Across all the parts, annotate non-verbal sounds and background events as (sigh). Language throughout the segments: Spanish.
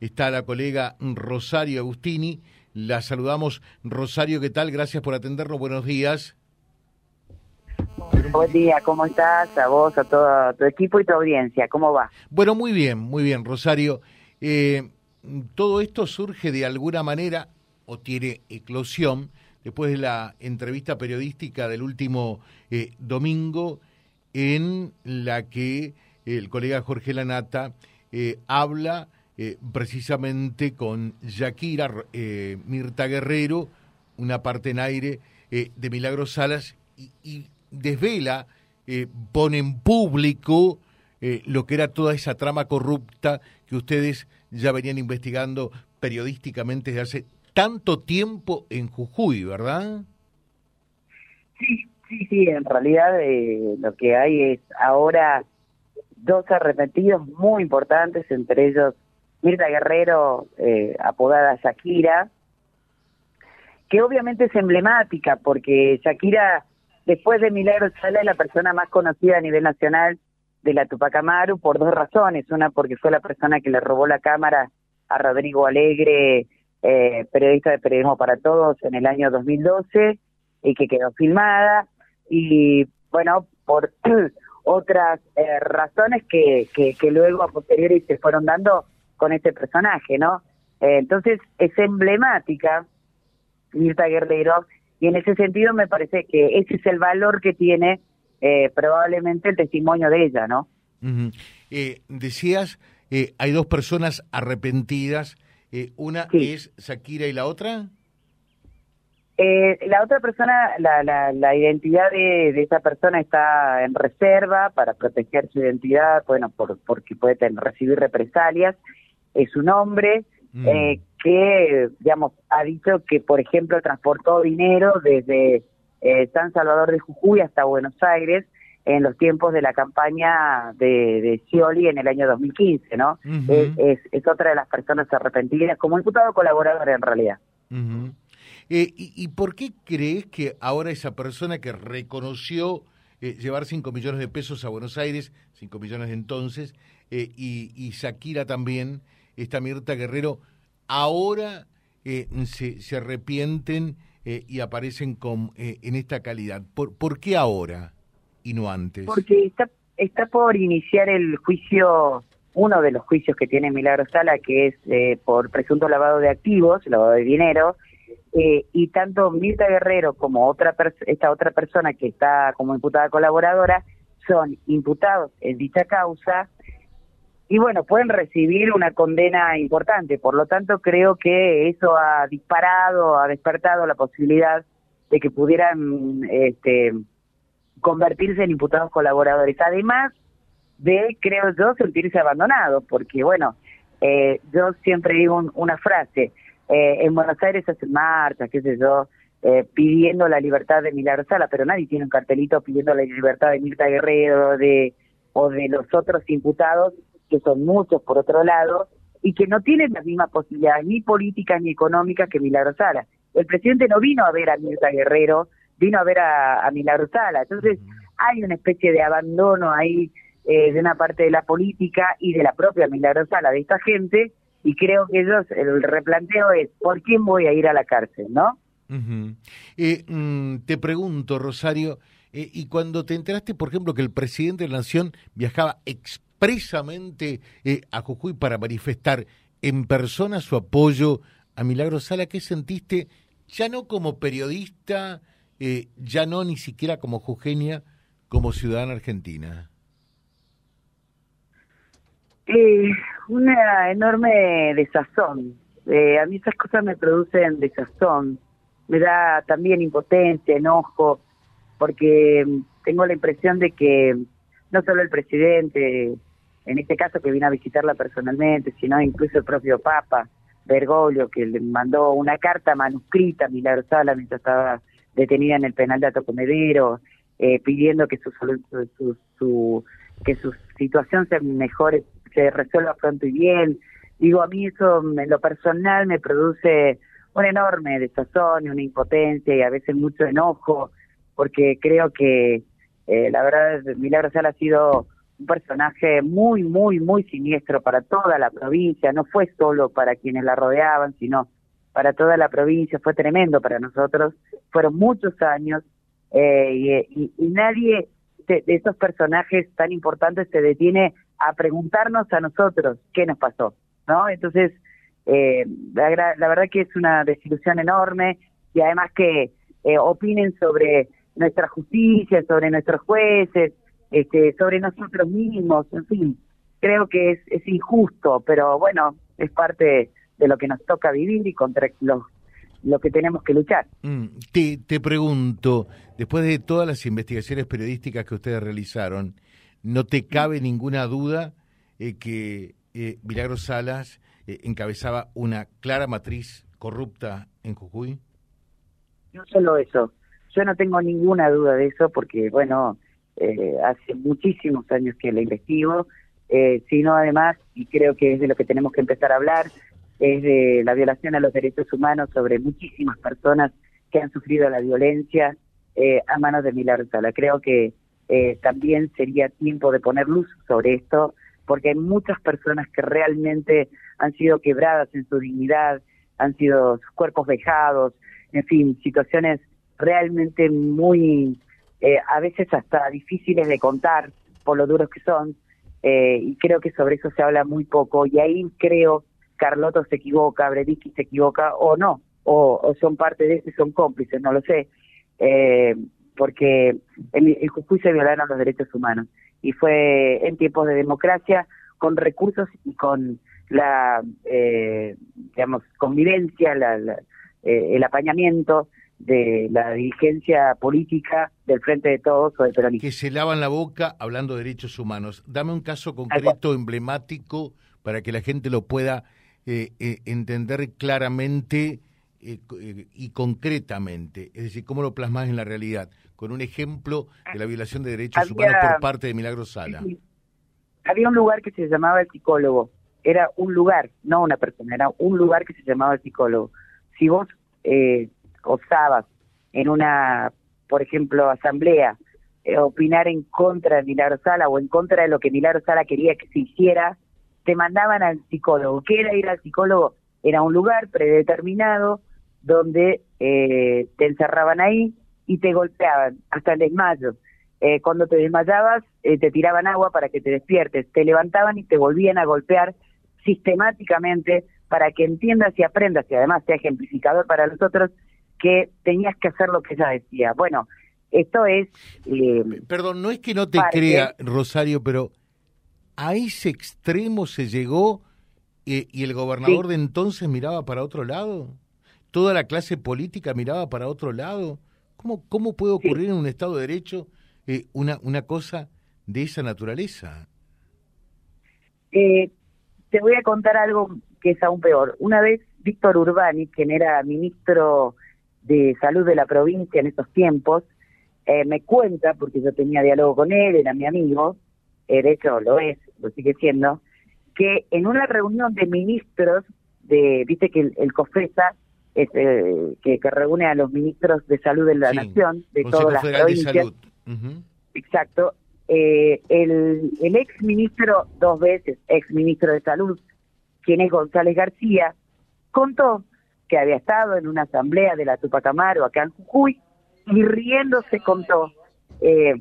está la colega Rosario Agustini. La saludamos. Rosario, ¿qué tal? Gracias por atendernos. Buenos días. Buen día, ¿cómo estás? A vos, a todo tu equipo y tu audiencia, ¿cómo va? Bueno, muy bien, muy bien, Rosario. Eh, todo esto surge de alguna manera o tiene eclosión después de la entrevista periodística del último eh, domingo en la que el colega Jorge Lanata eh, habla precisamente con Shakira Mirta Guerrero, una parte en aire de Milagros Salas y desvela, eh, pone en público eh, lo que era toda esa trama corrupta que ustedes ya venían investigando periodísticamente desde hace tanto tiempo en Jujuy, ¿verdad? Sí, sí, sí, en realidad eh, lo que hay es ahora dos arrepentidos muy importantes, entre ellos Mirta Guerrero, apodada Shakira, que obviamente es emblemática porque Shakira Después de Milagro Sala es la persona más conocida a nivel nacional de la Tupac Amaru por dos razones. Una porque fue la persona que le robó la cámara a Rodrigo Alegre, eh, periodista de Periodismo para Todos, en el año 2012 y que quedó filmada. Y bueno, por (clears throat) otras eh, razones que, que, luego a posteriori se fueron dando con este personaje, ¿no? Eh, entonces es emblemática Mirta Guerrero y en ese sentido me parece que ese es el valor que tiene eh, probablemente el testimonio de ella, ¿no? eh, decías, eh, hay dos personas arrepentidas, eh, una es Shakira y la otra. la otra persona, la, la, la identidad de, de, esa persona está en reserva para proteger su identidad, bueno, por, porque puede tener, recibir represalias. Es un hombre, Mm. eh, que, digamos, ha dicho que, por ejemplo, transportó dinero desde eh, San Salvador de Jujuy hasta Buenos Aires en los tiempos de la campaña de, de Scioli en el año 2015, ¿no? es, es, otra de las personas arrepentidas, como diputado colaborador en realidad. eh, y, ¿Y por qué crees que ahora esa persona que reconoció eh, llevar 5 millones de pesos a Buenos Aires, 5 millones de entonces, eh, y, y Shakira también, esta Mirta Guerrero, ahora eh, se, se, arrepienten eh, y aparecen con, eh, en esta calidad. ¿Por, ¿Por qué ahora y no antes? Porque está, está por iniciar el juicio, uno de los juicios que tiene Milagro Sala, que es por presunto lavado de activos, lavado de dinero, y tanto Mirta Guerrero como otra esta otra persona que está como imputada colaboradora son imputados en dicha causa y bueno, pueden recibir una condena importante. Por lo tanto, creo que eso ha disparado, ha despertado la posibilidad de que pudieran este, convertirse en imputados colaboradores. Además de, creo yo, sentirse abandonados, porque bueno, eh, yo siempre digo una frase, eh, en Buenos Aires hacen marchas, qué sé yo, eh, pidiendo la libertad de Milagro Sala, pero nadie tiene un cartelito pidiendo la libertad de Mirta Guerrero de, o de los otros imputados que son muchos por otro lado, y que no tienen las mismas posibilidades ni políticas ni económicas que Milagro Sala. El presidente no vino a ver a Mirta Guerrero, vino a ver a, a Milagro Sala. Entonces, hay una especie de abandono ahí eh, de una parte de la política y de la propia Milagro Sala, de esta gente, y creo que ellos, el replanteo es, ¿por quién voy a ir a la cárcel, no? eh, mm, te pregunto, Rosario, eh, y cuando te enteraste, por ejemplo, que el presidente de la Nación viajaba expresamente eh, a Jujuy para manifestar en persona su apoyo a Milagro Sala, ¿qué sentiste ya no como periodista, eh, ya no ni siquiera como jujeña, como ciudadana argentina? Eh, una enorme desazón. a mí esas cosas me producen desazón. Me da también impotencia, enojo, porque tengo la impresión de que no solo el presidente, en este caso que vino a visitarla personalmente, sino incluso el propio Papa Bergoglio, que le mandó una carta manuscrita a Milagro Sala mientras estaba detenida en el penal de Atocomedero, eh, pidiendo que su, su, su, que su situación se mejore, se resuelva pronto y bien. Digo, a mí eso en lo personal me produce un enorme desazón y una impotencia y a veces mucho enojo, porque creo que eh, la verdad Milagro Sala ha sido un personaje muy, muy, muy siniestro para toda la provincia, no fue solo para quienes la rodeaban, sino para toda la provincia, fue tremendo para nosotros, fueron muchos años eh, y, nadie de, esos personajes tan importantes se detiene a preguntarnos a nosotros qué nos pasó, ¿no? Entonces, eh, la, la, verdad que es una desilusión enorme y además que eh, opinen sobre nuestra justicia, sobre nuestros jueces, este, sobre nosotros mismos, en fin, creo que es, es injusto, pero bueno, es parte de lo que nos toca vivir y contra los lo que tenemos que luchar. Mm, te, te pregunto, después de todas las investigaciones periodísticas que ustedes realizaron, ¿no te cabe ninguna duda eh, que eh, Milagro Salas eh, encabezaba una clara matriz corrupta en Jujuy? No solo eso, yo no tengo ninguna duda de eso porque, bueno, eh, hace muchísimos años que la investigo, eh, sino además, y creo que es de lo que tenemos que empezar a hablar, es de la violación a los derechos humanos sobre muchísimas personas que han sufrido la violencia eh, a manos de Milagro Sala. Creo que eh, también sería tiempo de poner luz sobre esto, porque hay muchas personas que realmente han sido quebradas en su dignidad, han sido sus cuerpos vejados, en fin, situaciones realmente muy eh, a veces hasta difíciles de contar por lo duros que son, eh, y creo que sobre eso se habla muy poco, y ahí creo Carloto se equivoca, Bredicki se equivoca, o no, o, son parte de eso y son cómplices, no lo sé, eh, porque en Jujuy se violaron los derechos humanos, y fue en tiempos de democracia, con recursos y con la, digamos, convivencia, la, el apañamiento de la dirigencia política del Frente de Todos o del peronismo. Que se lavan la boca hablando de derechos humanos. Dame un caso concreto, emblemático, para que la gente lo pueda eh, eh, entender claramente eh, y concretamente. Es decir, cómo lo plasmas en la realidad, con un ejemplo de la violación de derechos humanos por parte de Milagro Sala. Había un lugar que se llamaba el psicólogo. Era un lugar, no una persona, era un lugar que se llamaba el psicólogo. Si vos eh, osabas en una, por ejemplo, asamblea, eh, opinar en contra de Milagro Sala o en contra de lo que Milagro Sala quería que se hiciera, te mandaban al psicólogo. ¿Qué era ir al psicólogo? Era un lugar predeterminado donde eh, te encerraban ahí y te golpeaban hasta el desmayo. Eh, cuando te desmayabas, te tiraban agua para que te despiertes, te levantaban y te volvían a golpear sistemáticamente para que entiendas y aprendas y además sea ejemplificador para los otros que tenías que hacer lo que ella decía. Bueno, esto es... Eh, Perdón, no es que no te crea, Rosario, pero a ese extremo se llegó eh, y el gobernador de entonces miraba para otro lado. Toda la clase política miraba para otro lado. ¿Cómo, cómo puede ocurrir en un Estado de Derecho eh, una, una cosa de esa naturaleza? te voy a contar algo que es aún peor. Una vez Víctor Urbani, quien era ministro de salud de la provincia en esos tiempos, eh, me cuenta, porque yo tenía diálogo con él, era mi amigo, eh, de hecho lo es, lo sigue siendo, que en una reunión de ministros, de viste que el, COFESA, es, eh, que, reúne a los ministros de salud de la nación, de todas las provincias, exacto, el, el ex ministro, dos veces ex ministro de salud, quien es González García, contó que había estado en una asamblea de la Tupac Amaru acá en Jujuy y riéndose contó eh,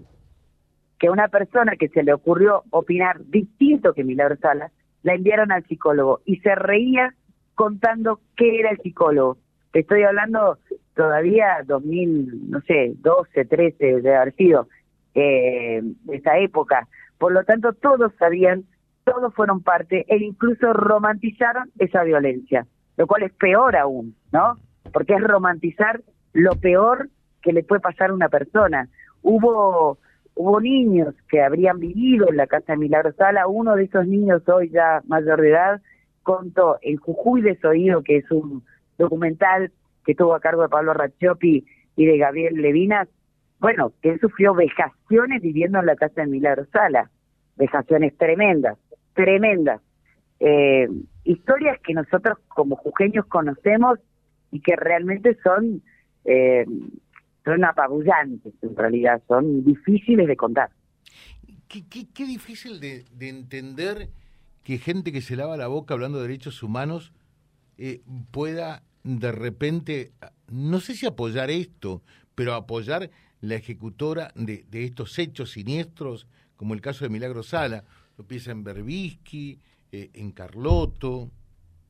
que una persona que se le ocurrió opinar distinto que Milagro Salas la enviaron al psicólogo y se reía contando qué era el psicólogo. Te estoy hablando todavía 2000, no sé, 12, 13 de haber sido eh, esa época. Por lo tanto, todos sabían, todos fueron parte e incluso romantizaron esa violencia lo cual es peor aún, ¿no? Porque es romantizar lo peor que le puede pasar a una persona. Hubo hubo niños que habrían vivido en la casa de Milagro Sala, uno de esos niños hoy ya mayor de edad contó el Jujuy Desoído, que es un documental que tuvo a cargo de Pablo Racciopi y de Gabriel Levinas, bueno, que él sufrió vejaciones viviendo en la casa de Milagro Sala, vejaciones tremendas, tremendas. Eh, historias que nosotros como jujeños conocemos y que realmente son, eh, son apabullantes en realidad, son difíciles de contar. qué, difícil de, entender que gente que se lava la boca hablando de derechos humanos eh, pueda de repente, no sé si apoyar esto, pero apoyar la ejecutora de, estos hechos siniestros, como el caso de Milagro Sala, lo piensa en Berbisky, eh, en Carlotto,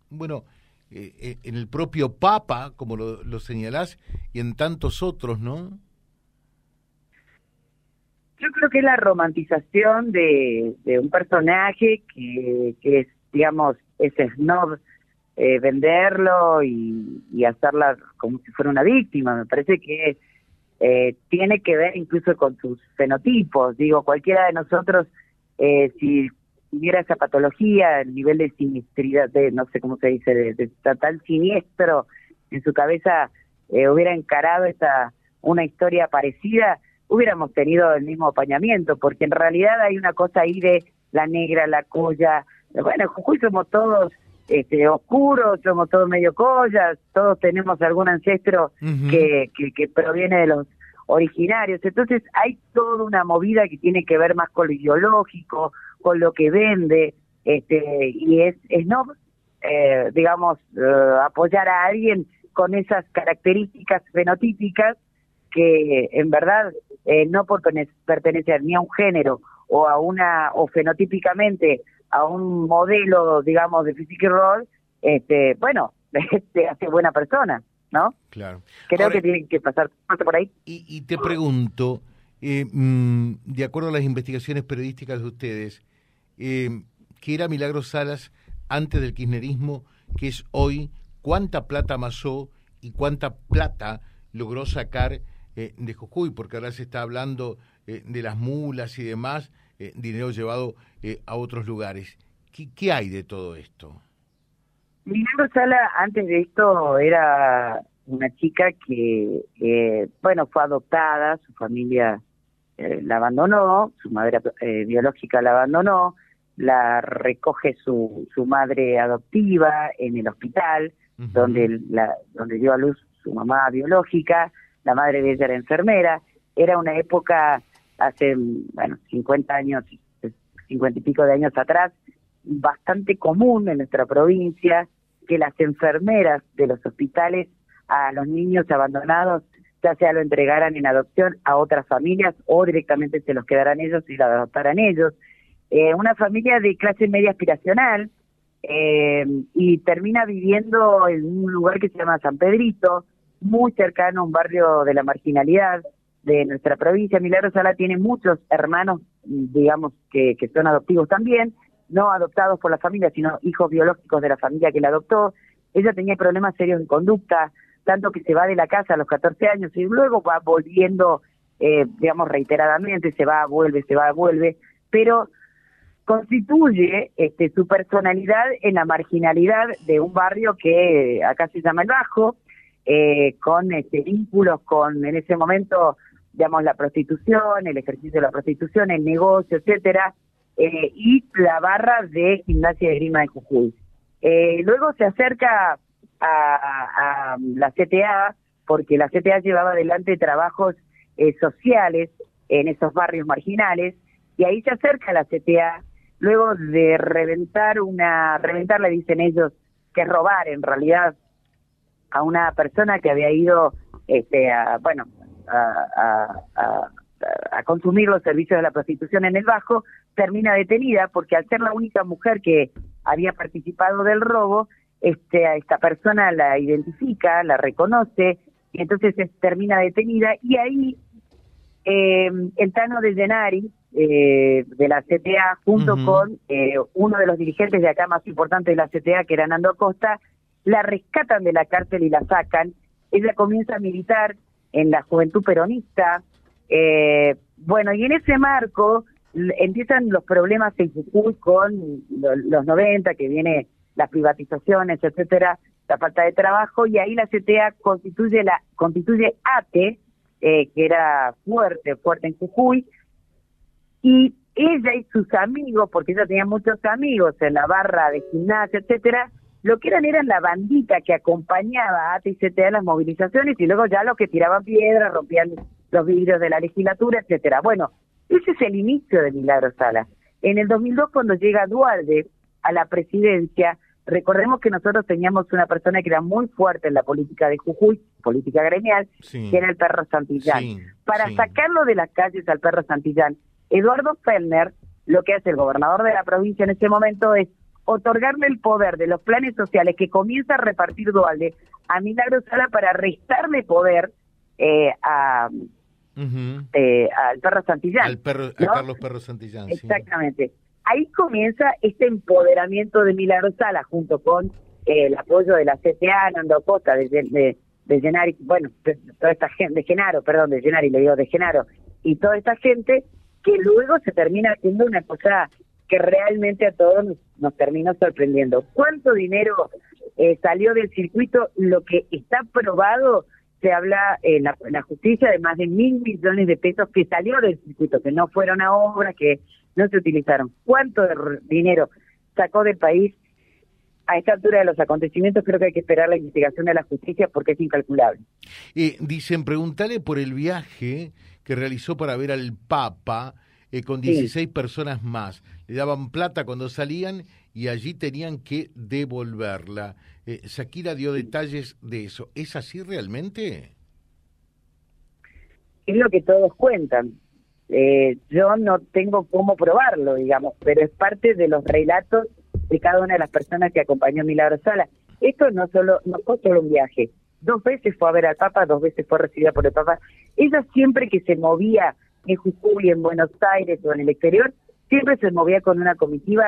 bueno, eh, en el propio Papa, como lo, lo señalás, y en tantos otros, ¿no? Yo creo que es la romantización de, un personaje que, es, digamos, ese snob, eh, venderlo y, hacerla como si fuera una víctima. Me parece que eh, tiene que ver incluso con sus fenotipos. Digo, cualquiera de nosotros, eh, si tuviera esa patología, el nivel de sinistridad, de, no sé cómo se dice, de, de tal siniestro en su cabeza, hubiera encarado esa una historia parecida, hubiéramos tenido el mismo apañamiento, porque en realidad hay una cosa ahí de la negra, la colla, bueno, Jujuy somos todos este, oscuros, somos todos medio collas, todos tenemos algún ancestro que, que, proviene de los originarios, entonces hay toda una movida que tiene que ver más con lo ideológico, con lo que vende, este, y es, es no, eh, digamos, eh, apoyar a alguien con esas características fenotípicas que en verdad eh, no por pertenecer ni a un género o a una o fenotípicamente a un modelo digamos de physical role este bueno (laughs) te hace buena persona no claro. Creo que tiene que pasar por ahí. Y, te pregunto eh, mm, de acuerdo a las investigaciones periodísticas de ustedes eh, qué era Milagros Salas antes del kirchnerismo que es hoy cuánta plata amasó y cuánta plata logró sacar eh, de Jujuy, porque ahora se está hablando eh, de las mulas y demás, eh, dinero llevado a otros lugares. ¿Qué, hay de todo esto? Milagro Sala, antes de esto, era una chica que, bueno, fue adoptada, su familia la abandonó, su madre biológica la abandonó, la recoge su, su madre adoptiva en el hospital, donde, la, donde dio a luz su mamá biológica, la madre de ella era enfermera, era una época hace, bueno, 50 años, 50 y pico de años atrás, bastante común en nuestra provincia que las enfermeras de los hospitales a los niños abandonados ya sea lo entregaran en adopción a otras familias o directamente se los quedaran ellos y la adoptaran ellos. Eh, una familia de clase media aspiracional eh, y termina viviendo en un lugar que se llama San Pedrito, muy cercano a un barrio de la marginalidad de nuestra provincia. Milagro Sala tiene muchos hermanos, digamos, que, que son adoptivos también, no adoptados por la familia, sino hijos biológicos de la familia que la adoptó. Ella tenía problemas serios de conducta, tanto que se va de la casa a los 14 años y luego va volviendo, eh, digamos, reiteradamente, se va, vuelve, se va, vuelve, pero constituye este, su personalidad en la marginalidad de un barrio que acá se llama El Bajo, eh, con este, vínculos con, en ese momento, digamos, la prostitución, el ejercicio de la prostitución, el negocio, etcétera, eh, y la barra de gimnasia de grima de Jujuy. Eh, luego se acerca a, la CTA, porque la CTA llevaba adelante trabajos sociales en esos barrios marginales, y ahí se acerca a la CTA, luego de reventar una, reventar le dicen ellos, que robar en realidad a una persona que había ido, este, a, bueno, a, a, consumir los servicios de la prostitución en el Bajo, termina detenida porque al ser la única mujer que había participado del robo, este, a esta persona la identifica, la reconoce, y entonces termina detenida, y ahí eh, el Tano de Llenari, eh, de la CTA, junto con eh, uno de los dirigentes de acá más importantes de la CTA, que era Nando Costa, la rescatan de la cárcel y la sacan, ella comienza a militar en la juventud peronista, eh, bueno, y en ese marco empiezan los problemas en Jujuy con los 90, que viene las privatizaciones, etcétera, la falta de trabajo, y ahí la CTA constituye la constituye ATE, eh, que era fuerte, fuerte en Jujuy, y ella y sus amigos, porque ella tenía muchos amigos en la barra de gimnasia, etcétera, lo que eran eran la bandita que acompañaba a ATCT a las movilizaciones y luego ya los que tiraban piedras, rompían los vidrios de la legislatura, etcétera. Bueno, Ese es el inicio de Milagro Sala. En el 2002, cuando llega Dualde a la presidencia, recordemos que nosotros teníamos una persona que era muy fuerte en la política de Jujuy, política gremial, que era el perro Santillán. Para sacarlo de las calles al perro Santillán, Eduardo Fellner, lo que hace el gobernador de la provincia en ese momento es otorgarle el poder de los planes sociales que comienza a repartir Dualde a Milagro Sala para restarle poder eh, a, eh, al perro Santillán. Al perro, a Carlos Perro Santillán. Exactamente. Ahí comienza este empoderamiento de Milagro Sala junto con eh, el apoyo de la CTA, Nando Costa, de, de, bueno, toda esta gente, de Genaro, perdón, de Genari, le digo de Genaro, y toda esta gente que luego se termina haciendo una cosa que realmente a todos nos, nos terminó sorprendiendo. ¿Cuánto dinero eh, salió del circuito? Lo que está probado se habla en la, justicia de más de mil millones de pesos que salió del circuito, que no fueron a obra, que no se utilizaron. ¿Cuánto dinero sacó del país? A esta altura de los acontecimientos creo que hay que esperar la investigación de la justicia porque es incalculable. Eh, dicen, preguntarle por el viaje que realizó para ver al Papa eh, con 16 personas más. Le daban plata cuando salían y allí tenían que devolverla. Eh, Shakira dio detalles de eso. ¿Es así realmente? Es lo que todos cuentan. Eh, yo no tengo cómo probarlo, digamos, pero es parte de los relatos de cada una de las personas que acompañó a Milagro Sala. Esto no solo no fue solo un viaje. Dos veces fue a ver al Papa, dos veces fue recibida por el Papa. Ella siempre que se movía en Jujuy, en Buenos Aires o en el exterior, siempre se movía con una comitiva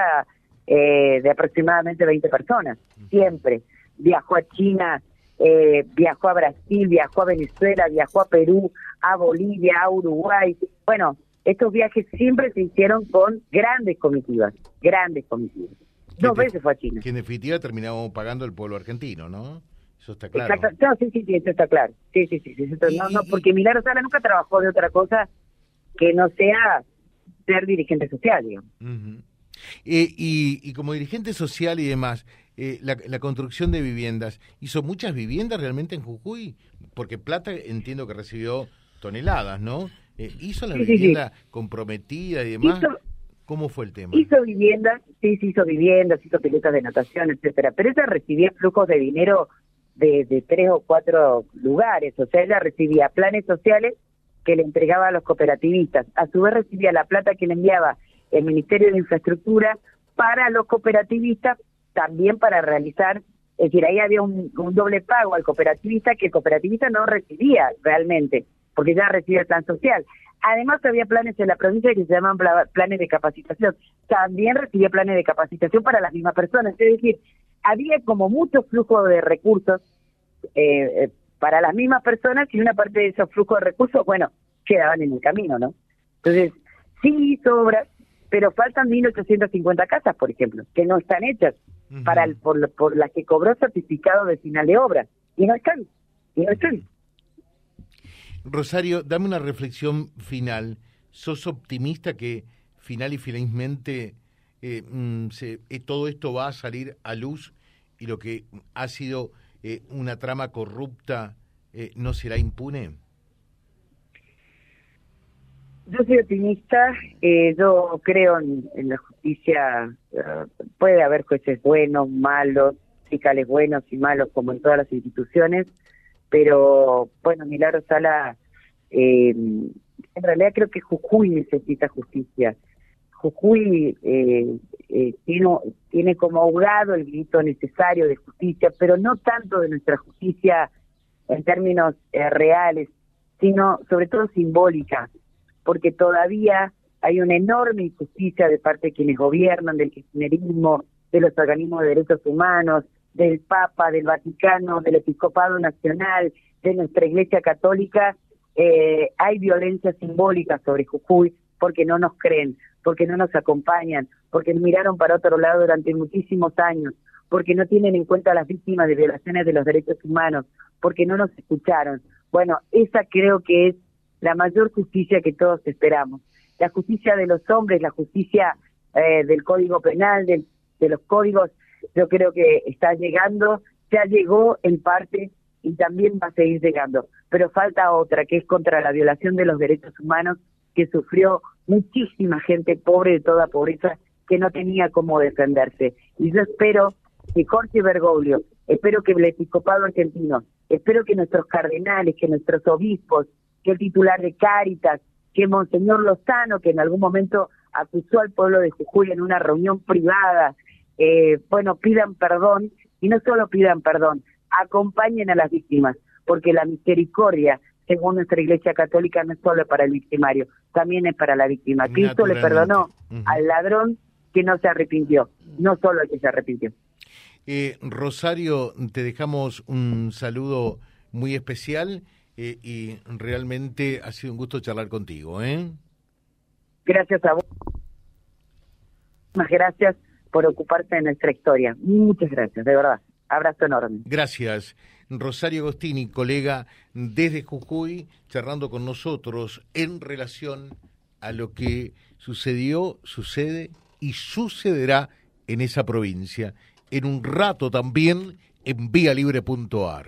eh, de aproximadamente 20 personas, siempre. Viajó a China, eh, viajó a Brasil, viajó a Venezuela, viajó a Perú, a Bolivia, a Uruguay. Bueno, estos viajes siempre se hicieron con grandes comitivas, grandes comitivas. Dos veces fue a China. Que en definitiva terminamos pagando el pueblo argentino, ¿no? Eso está claro. No, sí, sí, sí, eso está claro. Sí, sí, sí. no, no, porque Milagro Sala nunca trabajó de otra cosa que no sea ser dirigente social, digamos. Eh, y, como dirigente social y demás, eh, la, construcción de viviendas, ¿hizo muchas viviendas realmente en Jujuy? Porque Plata entiendo que recibió toneladas, ¿no? Eh, ¿Hizo la vivienda comprometida y demás? ¿Cómo fue el tema? Hizo viviendas, sí, sí hizo viviendas, hizo pelotas de natación, etcétera, pero ella recibía flujos de dinero de, de tres o cuatro lugares, o sea, ella recibía planes sociales que le entregaba a los cooperativistas, a su vez recibía la plata que le enviaba el Ministerio de Infraestructura para los cooperativistas, también para realizar, es decir, ahí había un, doble pago al cooperativista que el cooperativista no recibía realmente, porque ya recibía el plan social. Además había planes en la provincia que se llaman planes de capacitación. También recibía planes de capacitación para las mismas personas. Es decir, había como mucho flujo de recursos eh, eh, para las mismas personas y una parte de esos flujos de recursos, bueno, quedaban en el camino, ¿no? Entonces, sí hizo obras, pero faltan 1.850 casas, por ejemplo, que no están hechas para el, por, por las que cobró certificado de final de obra. Y no están, y no están. Rosario, dame una reflexión final. ¿Sos optimista que final y finalmente eh, mm, se, eh, todo esto va a salir a luz y lo que ha sido eh, una trama corrupta no será impune? Yo soy optimista, eh, yo creo en, la justicia, eh, puede haber jueces buenos, malos, fiscales buenos y malos como en todas las instituciones, pero bueno, Milagro Sala, eh, en realidad creo que Jujuy necesita justicia. Jujuy tiene, tiene como ahogado el grito necesario de justicia, pero no tanto de nuestra justicia en términos reales, sino sobre todo simbólica porque todavía hay una enorme injusticia de parte de quienes gobiernan, del kirchnerismo, de los organismos de derechos humanos, del Papa, del Vaticano, del Episcopado Nacional, de nuestra Iglesia Católica, eh, hay violencia simbólica sobre Jujuy porque no nos creen, porque no nos acompañan, porque miraron para otro lado durante muchísimos años, porque no tienen en cuenta a las víctimas de violaciones de los derechos humanos, porque no nos escucharon. Bueno, esa creo que es la mayor justicia que todos esperamos. La justicia de los hombres, la justicia eh, del Código Penal, de los códigos, yo creo que está llegando, ya llegó en parte y también va a seguir llegando. Pero falta otra, que es contra la violación de los derechos humanos, que sufrió muchísima gente pobre de toda pobreza que no tenía cómo defenderse. Y yo espero que Jorge Bergoglio, espero que el episcopado argentino, espero que nuestros cardenales, que nuestros obispos, que el titular de Cáritas, que Monseñor Lozano, que en algún momento acusó al pueblo de Jujuy en una reunión privada, eh, bueno, pidan perdón y no solo pidan perdón, acompañen a las víctimas, porque la misericordia, según nuestra Iglesia Católica, no es solo para el victimario, también es para la víctima. Cristo le perdonó al ladrón que no se arrepintió, no solo el que se arrepintió. Eh, Rosario, te dejamos un saludo muy especial eh, y realmente ha sido un gusto charlar contigo. ¿eh? Gracias a vos. Muchas gracias por ocuparte de nuestra historia. Muchas gracias, de verdad. Abrazo enorme. Gracias. Rosario Agostini, colega desde Jujuy, charlando con nosotros en relación a lo que sucedió, sucede y sucederá en esa provincia. En un rato también en vialibre.ar.